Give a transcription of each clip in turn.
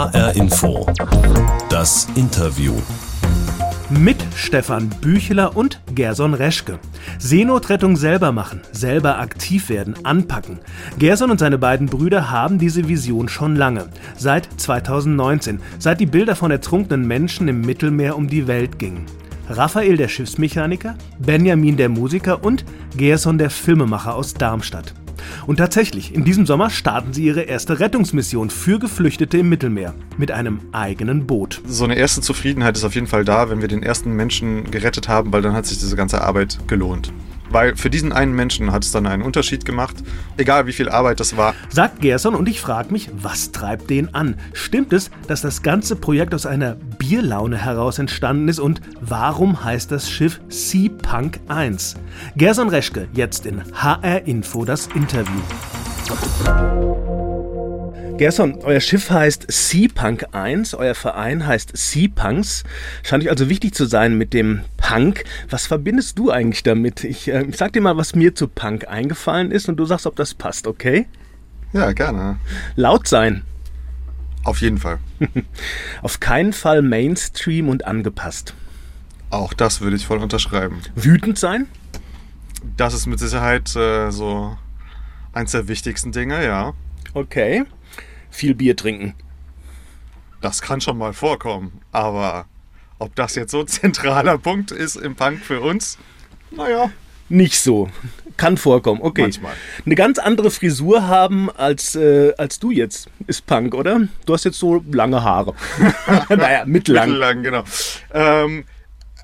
HR Info. Das Interview. Mit Stefan Bücheler und Gerson Reschke. Seenotrettung selber machen, selber aktiv werden, anpacken. Gerson und seine beiden Brüder haben diese Vision schon lange. Seit 2019, seit die Bilder von ertrunkenen Menschen im Mittelmeer um die Welt gingen. Raphael der Schiffsmechaniker, Benjamin der Musiker und Gerson der Filmemacher aus Darmstadt. Und tatsächlich, in diesem Sommer starten sie ihre erste Rettungsmission für Geflüchtete im Mittelmeer mit einem eigenen Boot. So eine erste Zufriedenheit ist auf jeden Fall da, wenn wir den ersten Menschen gerettet haben, weil dann hat sich diese ganze Arbeit gelohnt. Weil für diesen einen Menschen hat es dann einen Unterschied gemacht, egal wie viel Arbeit das war. Sagt Gerson und ich frage mich, was treibt den an? Stimmt es, dass das ganze Projekt aus einer Bierlaune heraus entstanden ist und warum heißt das Schiff Sea Punk 1? Gerson Reschke, jetzt in HR Info das Interview. Gerson, euer Schiff heißt Sea Punk 1, euer Verein heißt Sea Punks. Scheint euch also wichtig zu sein mit dem Punk. Was verbindest du eigentlich damit? Ich, äh, ich sag dir mal, was mir zu Punk eingefallen ist und du sagst, ob das passt, okay? Ja, gerne. Laut sein. Auf jeden Fall. Auf keinen Fall Mainstream und angepasst. Auch das würde ich voll unterschreiben. Wütend sein? Das ist mit Sicherheit äh, so eins der wichtigsten Dinge, ja. Okay viel Bier trinken. Das kann schon mal vorkommen, aber ob das jetzt so ein zentraler Punkt ist im Punk für uns, naja. Nicht so. Kann vorkommen, okay. Manchmal. Eine ganz andere Frisur haben als, äh, als du jetzt ist Punk, oder? Du hast jetzt so lange Haare. naja, mittellang. Mittellang, genau. Ähm,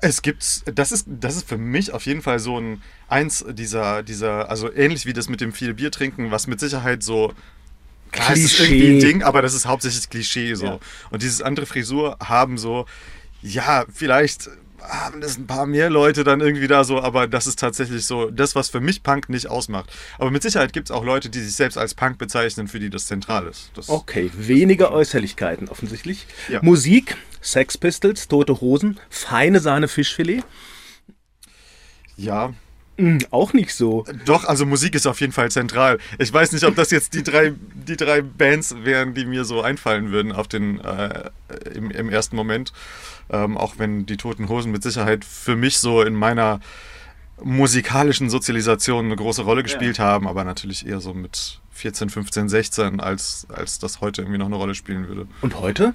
es gibt, das ist, das ist für mich auf jeden Fall so ein, eins dieser, dieser, also ähnlich wie das mit dem viel Bier trinken, was mit Sicherheit so Klar, Klischee. ist irgendwie ein Ding, aber das ist hauptsächlich Klischee so. Ja. Und dieses andere Frisur haben so, ja, vielleicht haben das ein paar mehr Leute dann irgendwie da so, aber das ist tatsächlich so das, was für mich Punk nicht ausmacht. Aber mit Sicherheit gibt es auch Leute, die sich selbst als Punk bezeichnen, für die das zentral ist. Das okay, weniger Äußerlichkeiten offensichtlich. Ja. Musik, Sex Pistols, Tote Hosen, feine Sahne Fischfilet. Ja, hm, auch nicht so. Doch, also Musik ist auf jeden Fall zentral. Ich weiß nicht, ob das jetzt die drei, die drei Bands wären, die mir so einfallen würden auf den, äh, im, im, ersten Moment. Ähm, auch wenn die Toten Hosen mit Sicherheit für mich so in meiner musikalischen Sozialisation eine große Rolle gespielt ja. haben, aber natürlich eher so mit 14, 15, 16, als, als das heute irgendwie noch eine Rolle spielen würde. Und heute?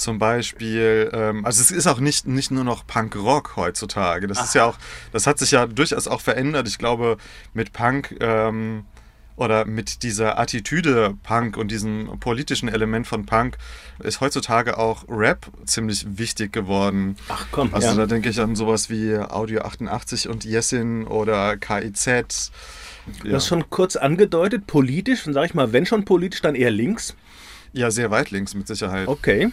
Zum Beispiel, ähm, also es ist auch nicht, nicht nur noch Punk-Rock heutzutage. Das Aha. ist ja auch, das hat sich ja durchaus auch verändert. Ich glaube, mit Punk ähm, oder mit dieser Attitüde Punk und diesem politischen Element von Punk ist heutzutage auch Rap ziemlich wichtig geworden. Ach komm. Also ja. da denke ich an sowas wie Audio 88 und Jessin oder KIZ. Ja. Du hast schon kurz angedeutet, politisch, und sage ich mal, wenn schon politisch, dann eher links. Ja, sehr weit links mit Sicherheit. Okay.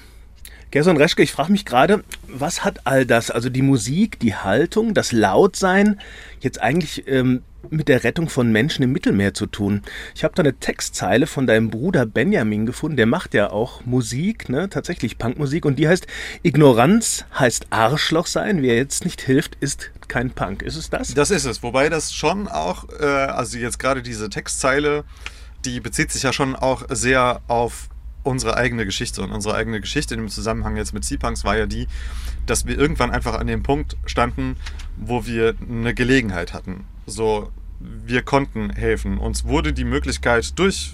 Gerson Reschke, ich frage mich gerade, was hat all das, also die Musik, die Haltung, das Lautsein, jetzt eigentlich ähm, mit der Rettung von Menschen im Mittelmeer zu tun? Ich habe da eine Textzeile von deinem Bruder Benjamin gefunden, der macht ja auch Musik, ne, tatsächlich Punkmusik, und die heißt Ignoranz heißt Arschloch sein, wer jetzt nicht hilft, ist kein Punk. Ist es das? Das ist es, wobei das schon auch, äh, also jetzt gerade diese Textzeile, die bezieht sich ja schon auch sehr auf unsere eigene Geschichte. Und unsere eigene Geschichte im Zusammenhang jetzt mit Seapunks war ja die, dass wir irgendwann einfach an dem Punkt standen, wo wir eine Gelegenheit hatten. So, wir konnten helfen. Uns wurde die Möglichkeit durch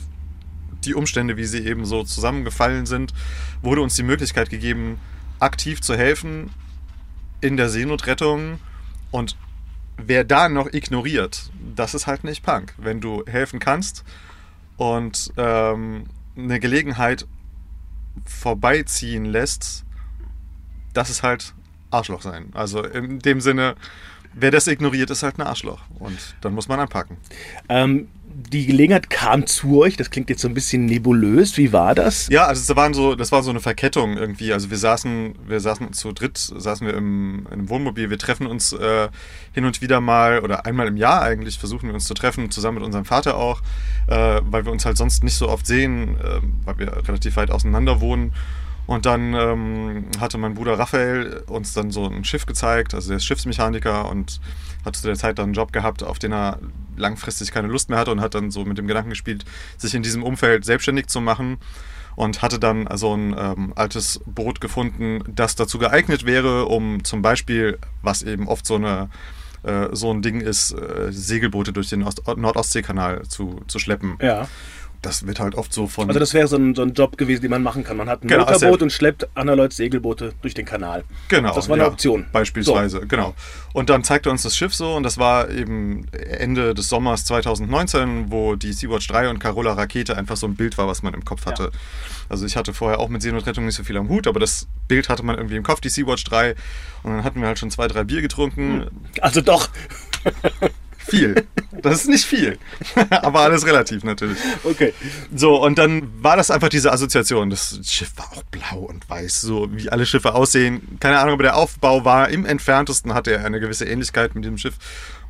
die Umstände, wie sie eben so zusammengefallen sind, wurde uns die Möglichkeit gegeben, aktiv zu helfen in der Seenotrettung. Und wer da noch ignoriert, das ist halt nicht Punk. Wenn du helfen kannst und ähm, eine Gelegenheit vorbeiziehen lässt, das ist halt Arschloch sein. Also in dem Sinne, wer das ignoriert, ist halt ein Arschloch. Und dann muss man anpacken. Ähm, die Gelegenheit kam zu euch. Das klingt jetzt so ein bisschen nebulös. Wie war das? Ja, also das, waren so, das war so eine Verkettung irgendwie. Also wir saßen, wir saßen zu dritt, saßen wir im, im Wohnmobil. Wir treffen uns äh, hin und wieder mal oder einmal im Jahr eigentlich versuchen wir uns zu treffen, zusammen mit unserem Vater auch, äh, weil wir uns halt sonst nicht so oft sehen, äh, weil wir relativ weit auseinander wohnen. Und dann ähm, hatte mein Bruder Raphael uns dann so ein Schiff gezeigt, also der ist Schiffsmechaniker und hat zu der Zeit dann einen Job gehabt, auf den er langfristig keine Lust mehr hatte und hat dann so mit dem Gedanken gespielt, sich in diesem Umfeld selbstständig zu machen. und hatte dann so ein ähm, altes Boot gefunden, das dazu geeignet wäre, um zum Beispiel, was eben oft so eine äh, so ein Ding ist, äh, Segelboote durch den Ost Nordostseekanal zu, zu schleppen. Ja. Das wird halt oft so von. Also das wäre so ein, so ein Job gewesen, den man machen kann. Man hat ein Genau, Motorboot also- und schleppt andere Leute Segelboote durch den Kanal. Genau. Das war eine ja, Option. Beispielsweise, genau. Und dann zeigte uns das Schiff so, und das war eben Ende des Sommers 2019, wo die Sea-Watch 3 und Carola Rakete einfach so ein Bild war, was man im Kopf hatte. Also ich hatte vorher auch mit Seenotrettung nicht so viel am Hut, aber das Bild hatte man irgendwie im Kopf, die Sea-Watch 3. Und dann hatten wir halt schon zwei, drei Bier getrunken. Also doch. Viel. Das ist nicht viel. aber alles relativ natürlich. Okay. So, und dann war das einfach diese Assoziation. Das Schiff war auch blau und weiß, so wie alle Schiffe aussehen. Keine Ahnung, aber der Aufbau war im entferntesten, hatte er eine gewisse Ähnlichkeit mit diesem Schiff.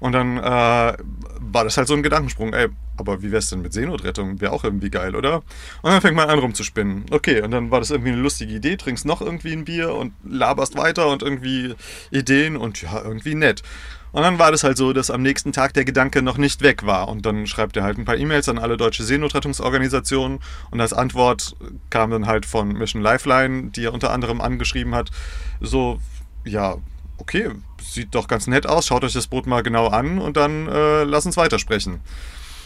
Und dann äh, war das halt so ein Gedankensprung. Ey, aber wie wär's denn mit Seenotrettung? Wäre auch irgendwie geil, oder? Und dann fängt man an rumzuspinnen. Okay, und dann war das irgendwie eine lustige Idee. Trinkst noch irgendwie ein Bier und laberst weiter und irgendwie Ideen und ja, irgendwie nett. Und dann war das halt so, dass am nächsten Tag der Gedanke noch nicht weg war. Und dann schreibt er halt ein paar E-Mails an alle deutsche Seenotrettungsorganisationen. Und als Antwort kam dann halt von Mission Lifeline, die er unter anderem angeschrieben hat, so, ja, okay, sieht doch ganz nett aus, schaut euch das Boot mal genau an und dann äh, lass uns weitersprechen.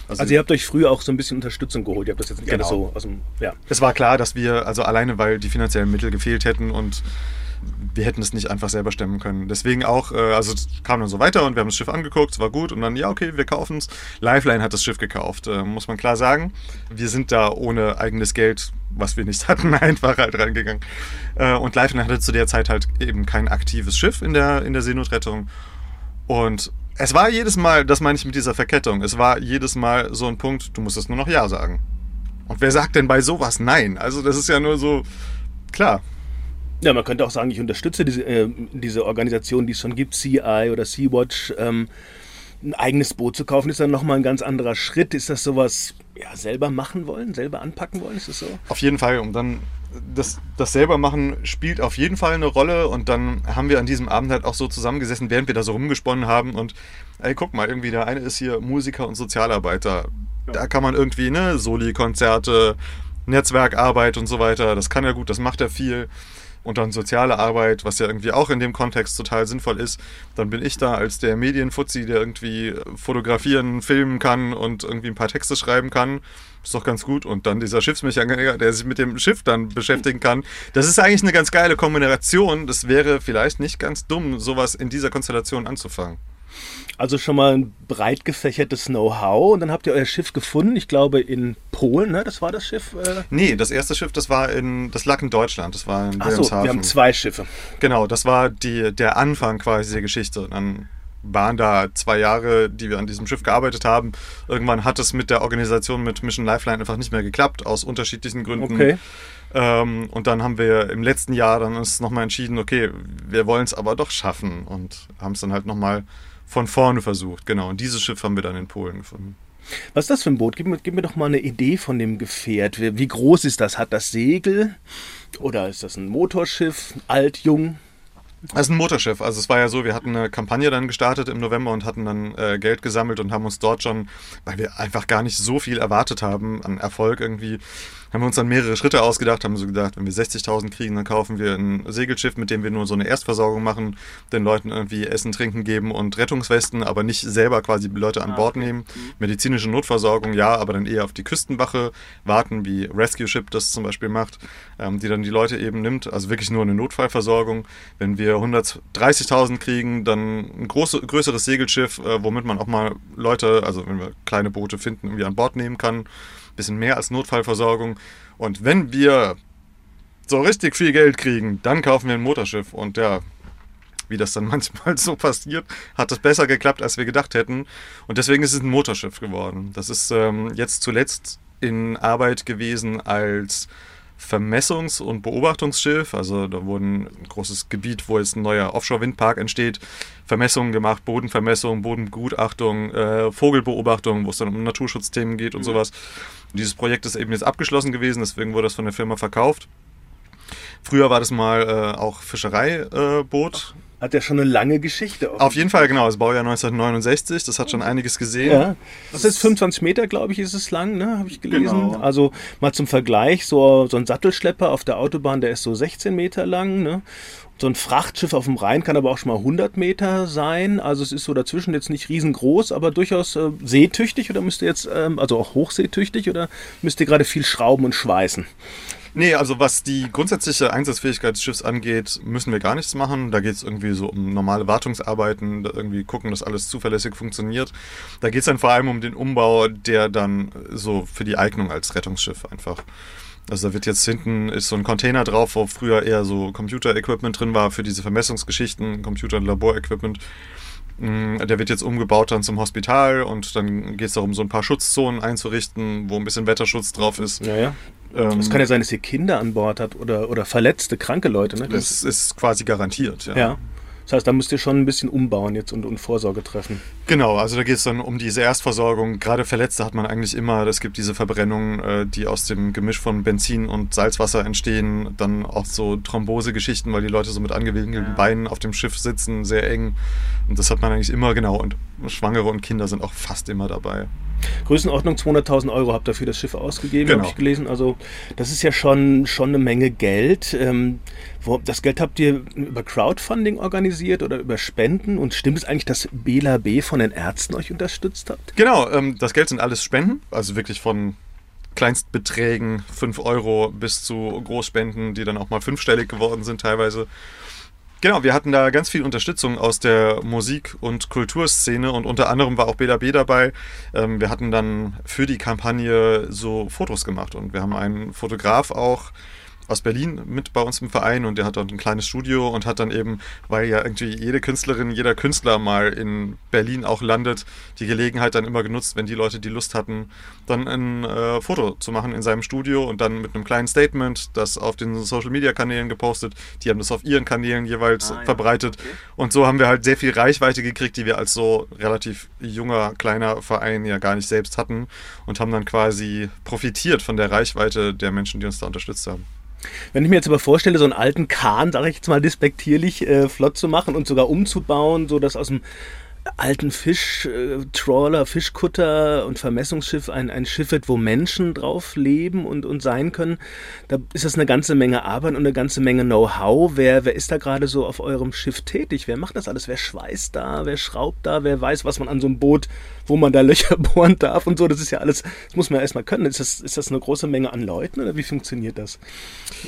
Also ihr habt euch früher auch so ein bisschen Unterstützung geholt. Ihr habt das jetzt nicht Genau. so aus dem. Ja. es war klar, dass wir, also alleine weil die finanziellen Mittel gefehlt hätten und wir hätten es nicht einfach selber stemmen können. Deswegen auch, äh, also es kam dann so weiter und wir haben das Schiff angeguckt, es war gut und dann, ja, okay, wir kaufen es. Lifeline hat das Schiff gekauft, äh, muss man klar sagen. Wir sind da ohne eigenes Geld, was wir nicht hatten, einfach halt reingegangen. Äh, und Lifeline hatte zu der Zeit halt eben kein aktives Schiff in der, in der Seenotrettung. Und es war jedes Mal, das meine ich mit dieser Verkettung, es war jedes Mal so ein Punkt, du musstest nur noch Ja sagen. Und wer sagt denn bei sowas Nein? Also das ist ja nur so, klar, Ja, man könnte auch sagen, ich unterstütze diese, äh, diese Organisation, die es schon gibt, CI oder Sea-Watch. Ähm, ein eigenes Boot zu kaufen, ist dann nochmal ein ganz anderer Schritt. Ist das sowas, ja, selber machen wollen, selber anpacken wollen? Ist das so? Auf jeden Fall. Und dann das, das selber machen spielt auf jeden Fall eine Rolle. Und dann haben wir an diesem Abend halt auch so zusammengesessen, während wir da so rumgesponnen haben. Und ey, guck mal, irgendwie der eine ist hier Musiker und Sozialarbeiter. Da kann man irgendwie, ne, Soli-Konzerte, Netzwerkarbeit und so weiter. Das kann er gut, das macht er viel. Und dann soziale Arbeit, was ja irgendwie auch in dem Kontext total sinnvoll ist. Dann bin ich da als der Medienfuzzi, der irgendwie fotografieren, filmen kann und irgendwie ein paar Texte schreiben kann. Ist doch ganz gut. Und dann dieser Schiffsmechaniker, der sich mit dem Schiff dann beschäftigen kann. Das ist eigentlich eine ganz geile Kombination. Das wäre vielleicht nicht ganz dumm, sowas in dieser Konstellation anzufangen. Also schon mal ein breit gefächertes Know-how und dann habt ihr euer Schiff gefunden, ich glaube in Polen, ne? Das war das Schiff. Äh? Nee, das erste Schiff, das war in, das lag in Deutschland. Das war in Achso, Wilhelmshaven. wir haben zwei Schiffe. Genau, das war die, der Anfang quasi der Geschichte. Dann waren da zwei Jahre, die wir an diesem Schiff gearbeitet haben. Irgendwann hat es mit der Organisation mit Mission Lifeline einfach nicht mehr geklappt, aus unterschiedlichen Gründen. Okay. Ähm, und dann haben wir im letzten Jahr dann uns nochmal entschieden, okay, wir wollen es aber doch schaffen und haben es dann halt nochmal von vorne versucht. Genau, und dieses Schiff haben wir dann in Polen gefunden. Was ist das für ein Boot? Gib mir, gib mir doch mal eine Idee von dem Gefährt. Wie, groß ist das? Hat das Segel? Oder ist das ein Motorschiff? Alt, jung? Das ist ein Motorschiff. Also es war ja so, wir hatten eine Kampagne dann gestartet im November und hatten dann äh, Geld gesammelt und haben uns dort schon, weil wir einfach gar nicht so viel erwartet haben an Erfolg irgendwie, haben wir uns dann mehrere Schritte ausgedacht, haben so gedacht, wenn wir 60.000 kriegen, dann kaufen wir ein Segelschiff, mit dem wir nur so eine Erstversorgung machen, den Leuten irgendwie Essen, Trinken geben und Rettungswesten, aber nicht selber quasi die Leute an Bord nehmen. Medizinische Notversorgung, ja, aber dann eher auf die Küstenwache warten, wie Rescue Ship das zum Beispiel macht, ähm, die dann die Leute eben nimmt, also wirklich nur eine Notfallversorgung. Wenn wir 130.000 kriegen, dann ein große, größeres Segelschiff, äh, womit man auch mal Leute, also wenn wir kleine Boote finden, irgendwie an Bord nehmen kann. Bisschen mehr als Notfallversorgung. Und wenn wir so richtig viel Geld kriegen, dann kaufen wir ein Motorschiff. Und ja, wie das dann manchmal so passiert, hat es besser geklappt, als wir gedacht hätten. Und deswegen ist es ein Motorschiff geworden. Das ist ähm, jetzt zuletzt in Arbeit gewesen als Vermessungs- und Beobachtungsschiff. Also da wurden ein großes Gebiet, wo jetzt ein neuer Offshore-Windpark entsteht, Vermessungen gemacht, Bodenvermessung, Bodenbegutachtung, äh, Vogelbeobachtung, wo es dann um Naturschutzthemen geht und sowas. Und dieses Projekt ist eben jetzt abgeschlossen gewesen, deswegen wurde das von der Firma verkauft. Früher war das mal äh, auch Fischereiboot. Hat ja schon eine lange Geschichte. Auf jeden Fall, genau. Das Baujahr 1969, das hat schon einiges gesehen. Ja. Das ist 25 Meter, glaube ich, ist es lang, ne? habe ich gelesen. Genau. Also mal zum Vergleich, so, so ein Sattelschlepper auf der Autobahn, der ist so 16 Meter lang. Ne? So ein Frachtschiff auf dem Rhein kann aber auch schon mal 100 Meter sein. Also es ist so dazwischen jetzt nicht riesengroß, aber durchaus äh, seetüchtig oder müsst ihr jetzt, ähm, also auch hochseetüchtig oder müsst ihr gerade viel schrauben und schweißen? Nee, also was die grundsätzliche Einsatzfähigkeit des Schiffs angeht, müssen wir gar nichts machen. Da geht es irgendwie so um normale Wartungsarbeiten, irgendwie gucken, dass alles zuverlässig funktioniert. Da geht es dann vor allem um den Umbau, der dann so für die Eignung als Rettungsschiff einfach. Also da wird jetzt hinten ist so ein Container drauf, wo früher eher so Computer-Equipment drin war für diese Vermessungsgeschichten, Computer- und Laborequipment. Mm, Der wird jetzt umgebaut dann zum Hospital und dann geht es darum, so ein paar Schutzzonen einzurichten, wo ein bisschen Wetterschutz drauf ist. Ja, ja. Ähm, Es kann ja sein, dass ihr Kinder an Bord hat oder, oder verletzte, kranke Leute. Ne? Das ist quasi garantiert, ja. ja. Das heißt, da müsst ihr schon ein bisschen umbauen jetzt und, und Vorsorge treffen. Genau, also da geht es dann um diese Erstversorgung. Gerade Verletzte hat man eigentlich immer. Es gibt diese Verbrennungen, äh, die aus dem Gemisch von Benzin und Salzwasser entstehen. Dann auch so Thrombosegeschichten, weil die Leute so mit angewinkelten Beinen auf dem Schiff sitzen, sehr eng. Und das hat man eigentlich immer, genau. Und Schwangere und Kinder sind auch fast immer dabei. Größenordnung 200.000 Euro habt ihr für das Schiff ausgegeben, Genau. habe ich gelesen. Also das ist ja schon, schon eine Menge Geld. Ähm, wo, das Geld habt ihr über Crowdfunding organisiert oder über Spenden? Und stimmt es eigentlich, dass Bela B. von den Ärzten euch unterstützt habt? Genau, ähm, das Geld sind alles Spenden. Also wirklich von Kleinstbeträgen, 5 Euro, bis zu Großspenden, die dann auch mal fünfstellig geworden sind teilweise. Genau, wir hatten da ganz viel Unterstützung aus der Musik- und Kulturszene und unter anderem war auch Bela B dabei. Ähm, wir hatten dann für die Kampagne so Fotos gemacht und wir haben einen Fotograf auch aus Berlin mit bei uns im Verein und der hat dort ein kleines Studio und hat dann eben, weil ja irgendwie jede Künstlerin, jeder Künstler mal in Berlin auch landet, die Gelegenheit dann immer genutzt, wenn die Leute die Lust hatten, dann ein äh, Foto zu machen in seinem Studio und dann mit einem kleinen Statement, das auf den Social Media Kanälen gepostet. Die haben das auf ihren Kanälen jeweils Ah, ja. verbreitet. Okay. Und so haben wir halt sehr viel Reichweite gekriegt, die wir als so relativ junger, kleiner Verein ja gar nicht selbst hatten und haben dann quasi profitiert von der Reichweite der Menschen, die uns da unterstützt haben. Wenn ich mir jetzt aber vorstelle, so einen alten Kahn, sage ich jetzt mal despektierlich, äh, flott zu machen und sogar umzubauen, so dass aus dem alten Fisch, äh, Fischkutter und Vermessungsschiff ein, ein Schiff wird, wo Menschen drauf leben und, und sein können, da ist das eine ganze Menge Arbeit und eine ganze Menge Know-how. Wer, wer ist da gerade so auf eurem Schiff tätig? Wer macht das alles? Wer schweißt da? Wer schraubt da? Wer weiß, was man an so einem Boot, wo man da Löcher bohren darf und so? Das ist ja alles, das muss man ja erstmal können. Ist das, ist das eine große Menge an Leuten oder wie funktioniert das?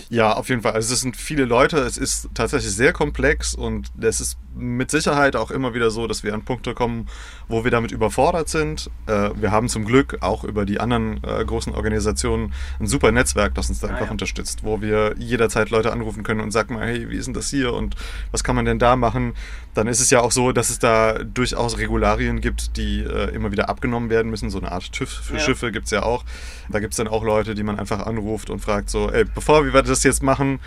Ja, auf jeden Fall. Also es sind viele Leute, es ist tatsächlich sehr komplex und es ist mit Sicherheit auch immer wieder so, dass wir an Punkte kommen, wo wir damit überfordert sind. Äh, wir haben zum Glück auch über die anderen äh, großen Organisationen ein super Netzwerk, das uns da einfach ja. unterstützt, wo wir jederzeit Leute anrufen können und sagen mal, hey, wie ist denn das hier und was kann man denn da machen? Dann ist es ja auch so, dass es da durchaus Regularien gibt, die äh, immer wieder abgenommen werden müssen. So eine Art TÜV für Ja. Schiffe gibt es ja auch. Da gibt es dann auch Leute, die man einfach anruft und fragt so, ey, bevor wir das jetzt machen,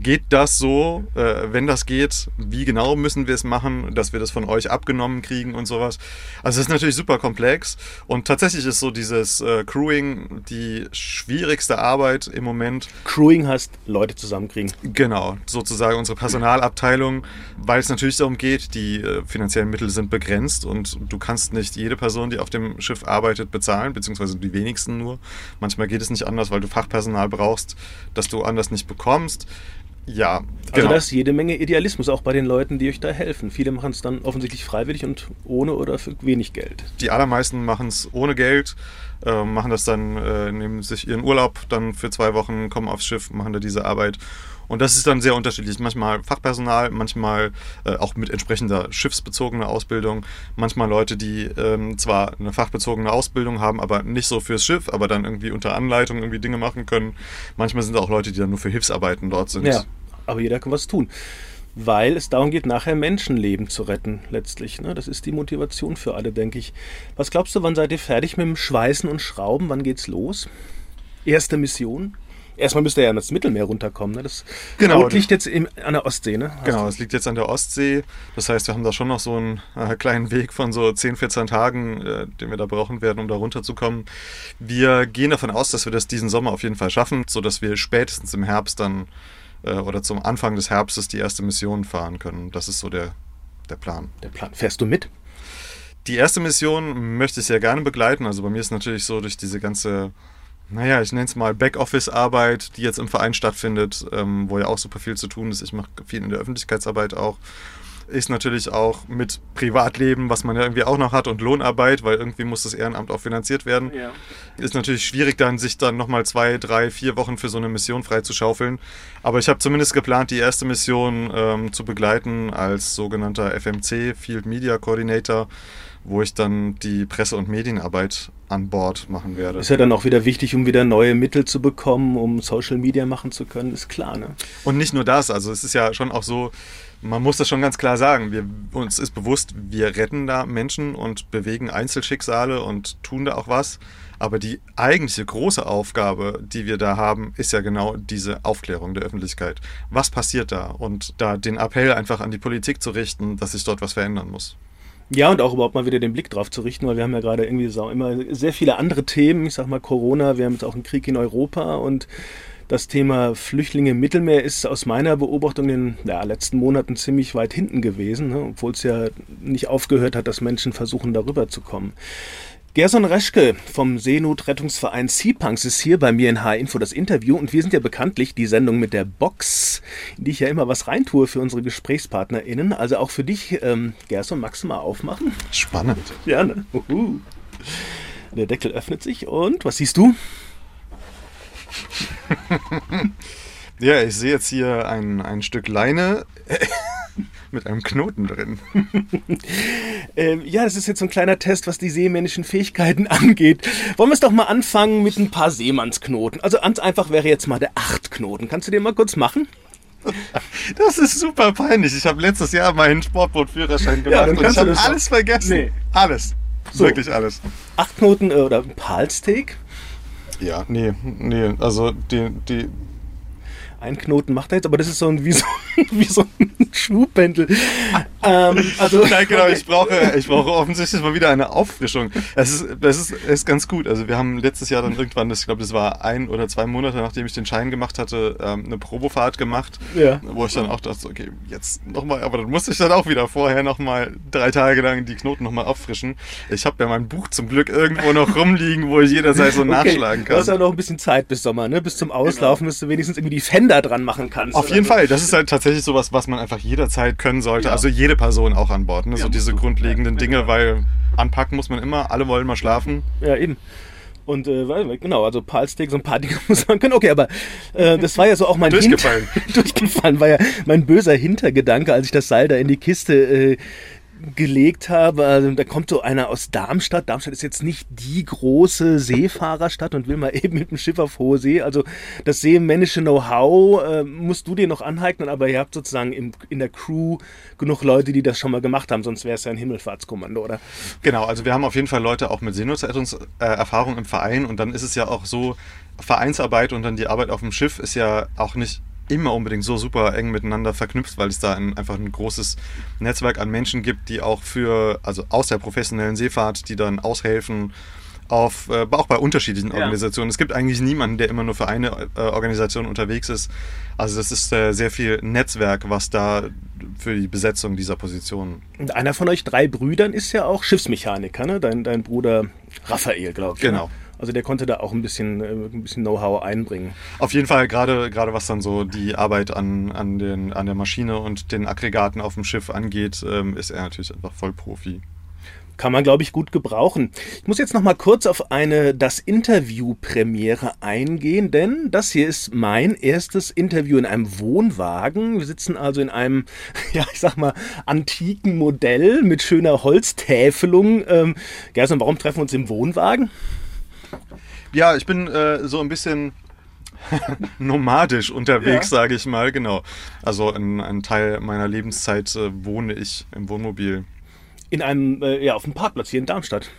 geht das so? Äh, wenn das geht, wie genau müssen wir es machen, dass wir das von euch abgenommen kriegen und sowas? Also es ist natürlich super komplex und tatsächlich ist so dieses äh, Crewing die schwierigste Arbeit im Moment. Crewing heißt Leute zusammenkriegen. Genau, sozusagen unsere Personalabteilung, weil es natürlich darum geht, die äh, finanziellen Mittel sind begrenzt und du kannst nicht jede Person, die auf dem Schiff arbeitet, bezahlen, beziehungsweise die wenigsten nur. Manchmal geht es nicht anders, weil du Fachpersonal brauchst, das du anders nicht bekommst. Ja, Also genau. da ist jede Menge Idealismus auch bei den Leuten, die euch da helfen. Viele machen es dann offensichtlich freiwillig und ohne oder für wenig Geld. die allermeisten machen es ohne Geld, äh, machen das dann, äh, nehmen sich ihren Urlaub dann für zwei Wochen, kommen aufs Schiff, machen da diese Arbeit. Und das ist dann sehr unterschiedlich. Manchmal Fachpersonal, manchmal äh, auch mit entsprechender schiffsbezogener Ausbildung. Manchmal Leute, die ähm, zwar eine fachbezogene Ausbildung haben, aber nicht so fürs Schiff, aber dann irgendwie unter Anleitung irgendwie Dinge machen können. Manchmal sind auch Leute, die dann nur für Hilfsarbeiten dort sind. Ja, aber jeder kann was tun. Weil es darum geht, nachher Menschenleben zu retten, letztlich. Ne? Das ist die Motivation für alle, denke ich. Was glaubst du, wann seid ihr fertig mit dem Schweißen und Schrauben? Wann geht's los? Erste Mission? Erstmal müsst ihr ja ins Mittelmeer runterkommen. Ne? Das Genau. Boot liegt jetzt im, an der Ostsee, ne? Hast Genau, es liegt jetzt an der Ostsee. Das heißt, wir haben da schon noch so einen äh, kleinen Weg von so 10, 14 Tagen, äh, den wir da brauchen werden, um da runterzukommen. Wir gehen davon aus, dass wir das diesen Sommer auf jeden Fall schaffen, sodass wir spätestens im Herbst dann äh, oder zum Anfang des Herbstes die erste Mission fahren können. Das ist so der, der Plan. Der Plan. Fährst du mit? Die erste Mission möchte ich sehr gerne begleiten. Also bei mir ist natürlich so durch diese ganze, naja, ich nenne es mal Backoffice-Arbeit, die jetzt im Verein stattfindet, ähm, wo ja auch super viel zu tun ist. Ich mache viel in der Öffentlichkeitsarbeit auch ist natürlich auch mit Privatleben, was man ja irgendwie auch noch hat und Lohnarbeit, weil irgendwie muss das Ehrenamt auch finanziert werden. Ja. Ist natürlich schwierig dann, sich dann nochmal zwei, drei, vier Wochen für so eine Mission freizuschaufeln. Aber ich habe zumindest geplant, die erste Mission ähm, zu begleiten als sogenannter FMC, Field Media Coordinator wo ich dann die Presse- und Medienarbeit an Bord machen werde. Ist ja dann auch wieder wichtig, um wieder neue Mittel zu bekommen, um Social Media machen zu können, ist klar. Ne? Und nicht nur das, also es ist ja schon auch so, man muss das schon ganz klar sagen. Wir, uns ist bewusst, wir retten da Menschen und bewegen Einzelschicksale und tun da auch was. Aber die eigentliche große Aufgabe, die wir da haben, ist ja genau diese Aufklärung der Öffentlichkeit. Was passiert da? Und da den Appell einfach an die Politik zu richten, dass sich dort was verändern muss. Ja, und auch überhaupt mal wieder den Blick drauf zu richten, weil wir haben ja gerade irgendwie immer sehr viele andere Themen. Ich sag mal Corona, wir haben jetzt auch einen Krieg in Europa und das Thema Flüchtlinge im Mittelmeer ist aus meiner Beobachtung in den ja, letzten Monaten ziemlich weit hinten gewesen, ne? obwohl es ja nicht aufgehört hat, dass Menschen versuchen, darüber zu kommen. Gerson Reschke vom Seenotrettungsverein Seapunks ist hier bei mir in H-Info das Interview und wir sind ja bekanntlich die Sendung mit der Box, in die ich ja immer was reintue für unsere GesprächspartnerInnen. Also auch für dich, ähm, Gerson, magst du mal aufmachen? Spannend. Ja, ne? Uhu. Der Deckel öffnet sich und was siehst du? ja, ich sehe jetzt hier ein, ein Stück Leine mit einem Knoten drin. ähm, ja, das ist jetzt so ein kleiner Test, was die seemännischen Fähigkeiten angeht. Wollen wir es doch mal anfangen mit ein paar Seemannsknoten. Also ganz einfach wäre jetzt mal der Achtknoten. Kannst du den mal kurz machen? Das ist super peinlich. Ich habe letztes Jahr meinen Sportbootführerschein gemacht ja, und ich habe alles vergessen. Nee. Alles. So. Wirklich alles. Acht Knoten äh, oder Palsteak? Ja, nee, nee, also die, die, ein Knoten macht er jetzt, aber das ist so ein, wie, so, wie so ein Schuhpendel. Ähm, also, Nein, genau, okay. ich, brauche, ich brauche offensichtlich mal wieder eine Auffrischung. Es ist, das ist, ist ganz gut. Also wir haben letztes Jahr dann irgendwann, das, ich glaube, das war ein oder zwei Monate, nachdem ich den Schein gemacht hatte, ähm, eine Probefahrt gemacht, ja. wo ich dann auch dachte, okay, jetzt nochmal, aber dann musste ich dann auch wieder vorher nochmal drei Tage lang die Knoten nochmal auffrischen. Ich habe ja mein Buch zum Glück irgendwo noch rumliegen, wo ich jederzeit so okay. nachschlagen kann. Du hast ja noch ein bisschen Zeit bis Sommer, ne? Bis zum Auslaufen, genau. bis du wenigstens irgendwie die Kalender dran machen kannst. Auf jeden so. Fall. Das ist halt tatsächlich sowas, was man einfach jederzeit können sollte. Ja. Also jede Person auch an Bord. Ne? Ja, so diese grundlegenden ja, Dinge, weil anpacken muss man immer. Alle wollen mal schlafen. Ja, eben. Und äh, genau, also Palsteak, so ein paar Dinge muss man können. Okay, aber äh, das war ja so auch mein Durchgefallen. Hinter Durchgefallen war ja mein böser Hintergedanke, als ich das Seil da in die Kiste äh, gelegt habe. Also, da kommt so einer aus Darmstadt. Darmstadt ist jetzt nicht die große Seefahrerstadt und will mal eben mit dem Schiff auf hohe See. Also das seemännische Know-how äh, musst du dir noch aneignen, aber ihr habt sozusagen im, in der Crew genug Leute, die das schon mal gemacht haben, sonst wäre es ja ein Himmelfahrtskommando, oder? Genau, also wir haben auf jeden Fall Leute auch mit Seenotrettungserfahrung im Verein und dann ist es ja auch so, Vereinsarbeit und dann die Arbeit auf dem Schiff ist ja auch nicht immer unbedingt so super eng miteinander verknüpft, weil es da ein, einfach ein großes Netzwerk an Menschen gibt, die auch für, also aus der professionellen Seefahrt, die dann aushelfen, auf, äh, auch bei unterschiedlichen Organisationen. Ja. Es gibt eigentlich niemanden, der immer nur für eine äh, Organisation unterwegs ist. Also das ist äh, sehr viel Netzwerk, was da für die Besetzung dieser Position. Und einer von euch drei Brüdern ist ja auch Schiffsmechaniker, ne? Dein, dein Bruder Raphael, glaube ich. Ne? Genau. Ne? Also der konnte da auch ein bisschen, äh, ein bisschen Know-how einbringen. Auf jeden Fall, gerade, gerade was dann so die Arbeit an, an, den, an der Maschine und den Aggregaten auf dem Schiff angeht, ähm, ist er natürlich einfach voll Profi kann man, glaube ich, gut gebrauchen. Ich muss jetzt noch mal kurz auf eine das Interview Premiere eingehen, denn das hier ist mein erstes Interview in einem Wohnwagen. Wir sitzen also in einem, ja, ich sag mal, antiken Modell mit schöner Holztäfelung. Ähm, Gerson, warum treffen wir uns im Wohnwagen? Ja, ich bin äh, so ein bisschen nomadisch unterwegs, ja. sage ich mal, genau. Also ein Teil meiner Lebenszeit äh, wohne ich im Wohnmobil. In einem, äh, ja, auf dem Parkplatz hier in Darmstadt.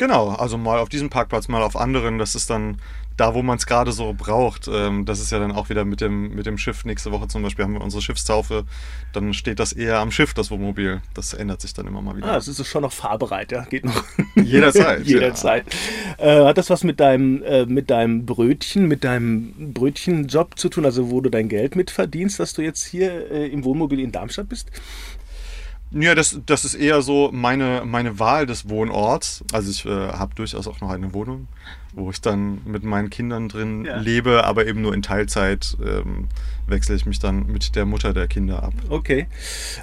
Genau, also mal auf diesem Parkplatz, mal auf anderen. Das ist dann da, wo man es gerade so braucht. Ähm, das ist ja dann auch wieder mit dem, mit dem Schiff. Nächste Woche zum Beispiel haben wir unsere Schiffstaufe. Dann steht das eher am Schiff, das Wohnmobil. Das ändert sich dann immer mal wieder. Ah, es ist schon noch fahrbereit, ja. Geht noch. Jederzeit. Jederzeit. Ja. Äh, hat das was mit deinem, äh, mit deinem Brötchen, mit deinem Brötchenjob zu tun, also wo du dein Geld mit verdienst, dass du jetzt hier äh, im Wohnmobil in Darmstadt bist? Ja, das, das ist eher so meine, meine Wahl des Wohnorts. Also ich äh, habe durchaus auch noch eine Wohnung, wo ich dann mit meinen Kindern drin ja. lebe, aber eben nur in Teilzeit ähm, wechsle ich mich dann mit der Mutter der Kinder ab. Okay.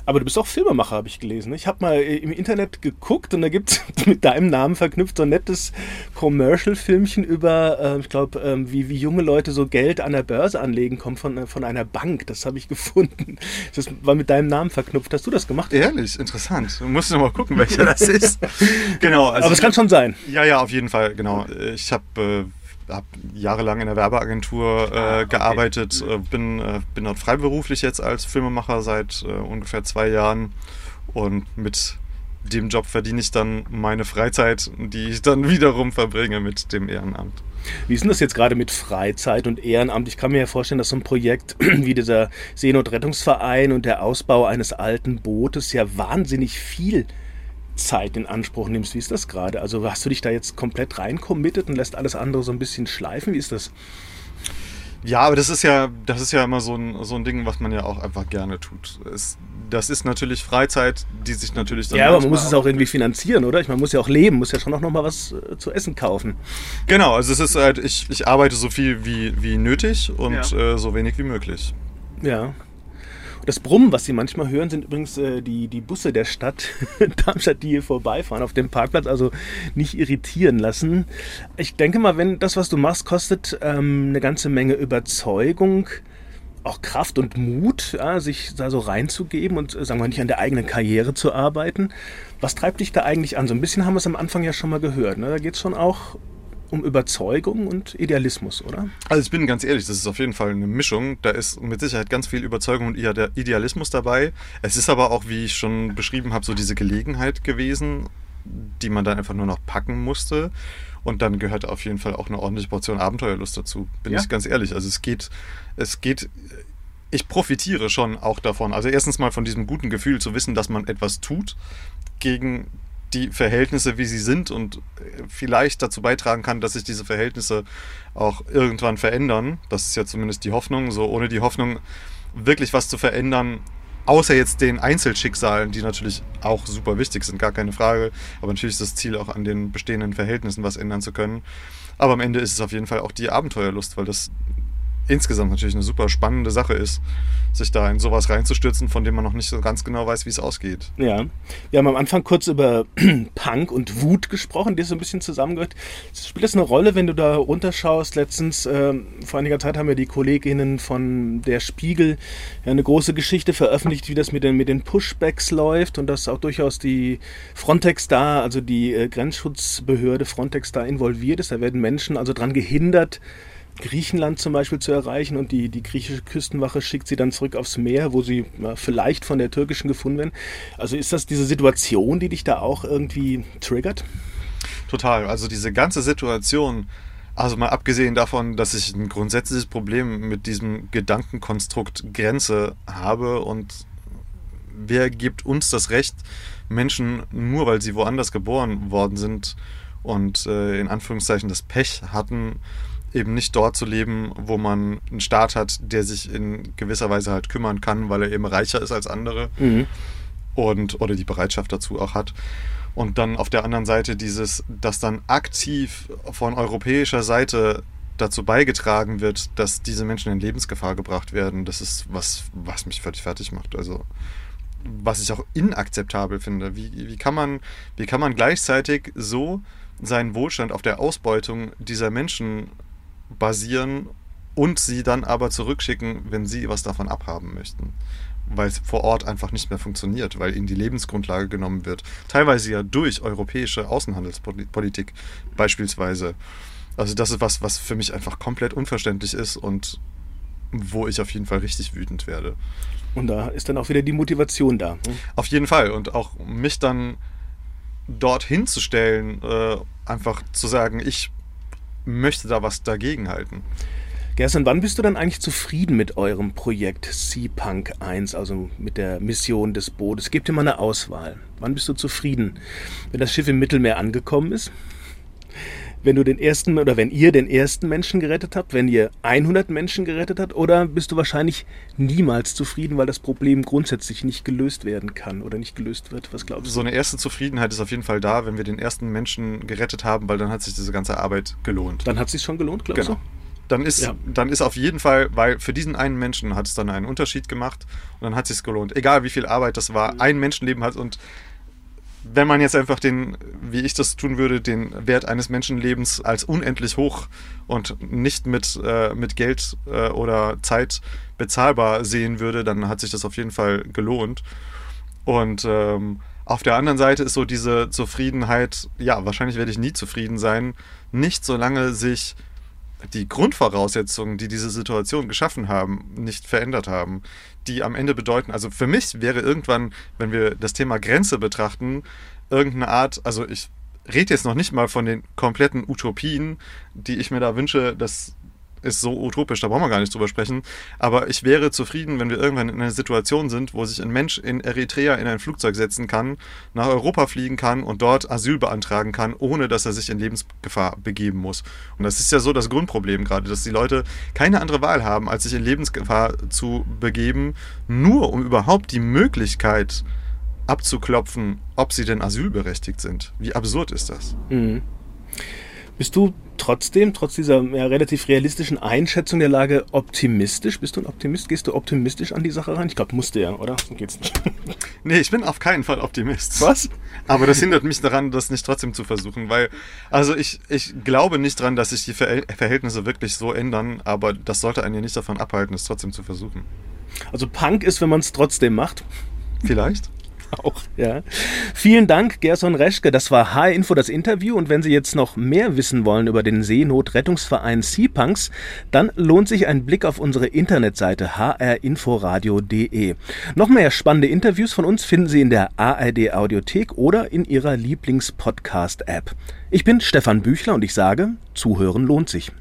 Aber du bist auch Filmemacher, habe ich gelesen. Ich habe mal im Internet geguckt und da gibt es mit deinem Namen verknüpft so ein nettes Commercial-Filmchen über, äh, ich glaube, äh, wie, wie junge Leute so Geld an der Börse anlegen, kommt von, von einer Bank. Das habe ich gefunden. Das war mit deinem Namen verknüpft. Hast du das gemacht? Ehrlich, interessant. Du musst noch mal gucken, welcher das ist. genau. Also Aber es kann schon sein. Ja, ja, auf jeden Fall, genau. Ich habe äh, habe jahrelang in der Werbeagentur äh, ah, okay. gearbeitet, mhm. äh, bin, äh, bin dort freiberuflich jetzt als Filmemacher seit äh, ungefähr zwei Jahren und mit dem Job verdiene ich dann meine Freizeit, die ich dann wiederum verbringe mit dem Ehrenamt. Wie ist denn das jetzt gerade mit Freizeit und Ehrenamt? Ich kann mir ja vorstellen, dass so ein Projekt wie dieser Seenotrettungsverein und der Ausbau eines alten Bootes ja wahnsinnig viel Zeit in Anspruch nimmst. Wie ist das gerade? Also hast du dich da jetzt komplett reinkommittet und lässt alles andere so ein bisschen schleifen? Wie ist das? Ja, aber das ist ja, das ist ja immer so ein, so ein Ding, was man ja auch einfach gerne tut. Es, das ist natürlich Freizeit, die sich natürlich dann. Ja, aber man muss es auch irgendwie finanzieren, oder? Ich, man muss ja auch leben, muss ja schon auch noch mal was äh, zu essen kaufen. Genau, also es ist halt, ich, ich arbeite so viel wie, wie nötig und ja. äh, so wenig wie möglich. Ja, das Brummen, was Sie manchmal hören, sind übrigens äh, die, die Busse der Stadt Darmstadt, die hier vorbeifahren auf dem Parkplatz. Also nicht irritieren lassen. Ich denke mal, wenn das, was du machst, kostet ähm, eine ganze Menge Überzeugung auch Kraft und Mut, ja, sich da so reinzugeben und, äh, sagen wir nicht, an der eigenen Karriere zu arbeiten. Was treibt dich da eigentlich an? So ein bisschen haben wir es am Anfang ja schon mal gehört. Ne? Da geht es schon auch um Überzeugung und Idealismus, oder? Also ich bin ganz ehrlich, das ist auf jeden Fall eine Mischung. Da ist mit Sicherheit ganz viel Überzeugung und Idealismus dabei. Es ist aber auch, wie ich schon beschrieben habe, so diese Gelegenheit gewesen, die man dann einfach nur noch packen musste. Und dann gehört auf jeden Fall auch eine ordentliche Portion Abenteuerlust dazu. Bin ja? ich ganz ehrlich. Also es geht, es geht ich profitiere schon auch davon. Also erstens mal von diesem guten Gefühl zu wissen, dass man etwas tut gegen die Verhältnisse, wie sie sind und vielleicht dazu beitragen kann, dass sich diese Verhältnisse auch irgendwann verändern. Das ist ja zumindest die Hoffnung. So ohne die Hoffnung, wirklich was zu verändern, außer jetzt den Einzelschicksalen, die natürlich auch super wichtig sind, gar keine Frage. Aber natürlich ist das Ziel auch an den bestehenden Verhältnissen was ändern zu können. Aber am Ende ist es auf jeden Fall auch die Abenteuerlust, weil das insgesamt natürlich eine super spannende Sache ist, sich da in sowas reinzustürzen, von dem man noch nicht so ganz genau weiß, wie es ausgeht. Ja, wir haben am Anfang kurz über Punk und Wut gesprochen, die so ein bisschen zusammengehört. Spielt das eine Rolle, wenn du da runterschaust? Letztens, äh, vor einiger Zeit haben ja die Kolleginnen von der Spiegel eine große Geschichte veröffentlicht, wie das mit den, mit den Pushbacks läuft und dass auch durchaus die Frontex da, also die äh, Grenzschutzbehörde Frontex da involviert ist. Da werden Menschen also daran gehindert, Griechenland zum Beispiel zu erreichen und die, die griechische Küstenwache schickt sie dann zurück aufs Meer, wo sie ja, vielleicht von der türkischen gefunden werden. Also ist das diese Situation, die dich da auch irgendwie triggert? Total. Also diese ganze Situation, also mal abgesehen davon, dass ich ein grundsätzliches Problem mit diesem Gedankenkonstrukt Grenze habe und wer gibt uns das Recht, Menschen nur weil sie woanders geboren worden sind und äh, in Anführungszeichen das Pech hatten, eben nicht dort zu leben, wo man einen Staat hat, der sich in gewisser Weise halt kümmern kann, weil er eben reicher ist als andere mhm. und oder die Bereitschaft dazu auch hat. Und dann auf der anderen Seite dieses, dass dann aktiv von europäischer Seite dazu beigetragen wird, dass diese Menschen in Lebensgefahr gebracht werden, das ist was, was mich völlig fertig macht. Also was ich auch inakzeptabel finde. Wie, wie, kann man, wie kann man gleichzeitig so seinen Wohlstand auf der Ausbeutung dieser Menschen basieren und sie dann aber zurückschicken, wenn sie was davon abhaben möchten. Weil es vor Ort einfach nicht mehr funktioniert, weil ihnen die Lebensgrundlage genommen wird. Teilweise ja durch europäische Außenhandelspolitik beispielsweise. Also das ist was, was für mich einfach komplett unverständlich ist und wo ich auf jeden Fall richtig wütend werde. Und da ist dann auch wieder die Motivation da. Ne? Auf jeden Fall. Und auch mich dann dorthin zu stellen, äh, einfach zu sagen, ich möchte da was dagegen halten. Gerson, wann bist du dann eigentlich zufrieden mit eurem Projekt Sea-Punk 1, also mit der Mission des Bootes? Gebt dir mal eine Auswahl. Wann bist du zufrieden? Wenn das Schiff im Mittelmeer angekommen ist? Wenn du den ersten oder wenn ihr den ersten Menschen gerettet habt, wenn ihr 100 Menschen gerettet habt, oder bist du wahrscheinlich niemals zufrieden, weil das Problem grundsätzlich nicht gelöst werden kann oder nicht gelöst wird? Was glaubst du? So eine erste Zufriedenheit ist auf jeden Fall da, wenn wir den ersten Menschen gerettet haben, weil dann hat sich diese ganze Arbeit gelohnt. Dann hat es sich schon gelohnt, glaubst genau. du? Dann ist, ja. dann ist auf jeden Fall, weil für diesen einen Menschen hat es dann einen Unterschied gemacht und dann hat es sich gelohnt. Egal wie viel Arbeit das war, ein Menschenleben hat und wenn man jetzt einfach den, wie ich das tun würde, den Wert eines Menschenlebens als unendlich hoch und nicht mit, äh, mit Geld äh, oder Zeit bezahlbar sehen würde, dann hat sich das auf jeden Fall gelohnt. Und ähm, auf der anderen Seite ist so diese Zufriedenheit, ja, wahrscheinlich werde ich nie zufrieden sein, nicht solange sich die Grundvoraussetzungen, die diese Situation geschaffen haben, nicht verändert haben, die am Ende bedeuten, also für mich wäre irgendwann, wenn wir das Thema Grenze betrachten, irgendeine Art, also ich rede jetzt noch nicht mal von den kompletten Utopien, die ich mir da wünsche, dass ist so utopisch, da brauchen wir gar nicht drüber sprechen. Aber ich wäre zufrieden, wenn wir irgendwann in einer Situation sind, wo sich ein Mensch in Eritrea in ein Flugzeug setzen kann, nach Europa fliegen kann und dort Asyl beantragen kann, ohne dass er sich in Lebensgefahr begeben muss. Und das ist ja so das Grundproblem gerade, dass die Leute keine andere Wahl haben, als sich in Lebensgefahr zu begeben, nur um überhaupt die Möglichkeit abzuklopfen, ob sie denn asylberechtigt sind. Wie absurd ist das? Mhm. Bist du trotzdem, trotz dieser ja, relativ realistischen Einschätzung der Lage, optimistisch? Bist du ein Optimist? Gehst du optimistisch an die Sache rein? Ich glaube, musste ja, oder? So geht's nicht. nee, ich bin auf keinen Fall Optimist. Was? Aber das hindert mich daran, das nicht trotzdem zu versuchen, weil, also ich, ich glaube nicht dran, dass sich die Verhältnisse wirklich so ändern, aber das sollte einen ja nicht davon abhalten, es trotzdem zu versuchen. Also Punk ist, wenn man es trotzdem macht. Vielleicht. auch, ja. Vielen Dank, Gerson Reschke. Das war H-Info, das Interview. Und wenn Sie jetzt noch mehr wissen wollen über den Seenotrettungsverein Seapunks, dann lohnt sich ein Blick auf unsere Internetseite hrinforadio.de. Noch mehr spannende Interviews von uns finden Sie in der ARD Audiothek oder in Ihrer Lieblingspodcast-App. Ich bin Stefan Büchler und ich sage, Zuhören lohnt sich.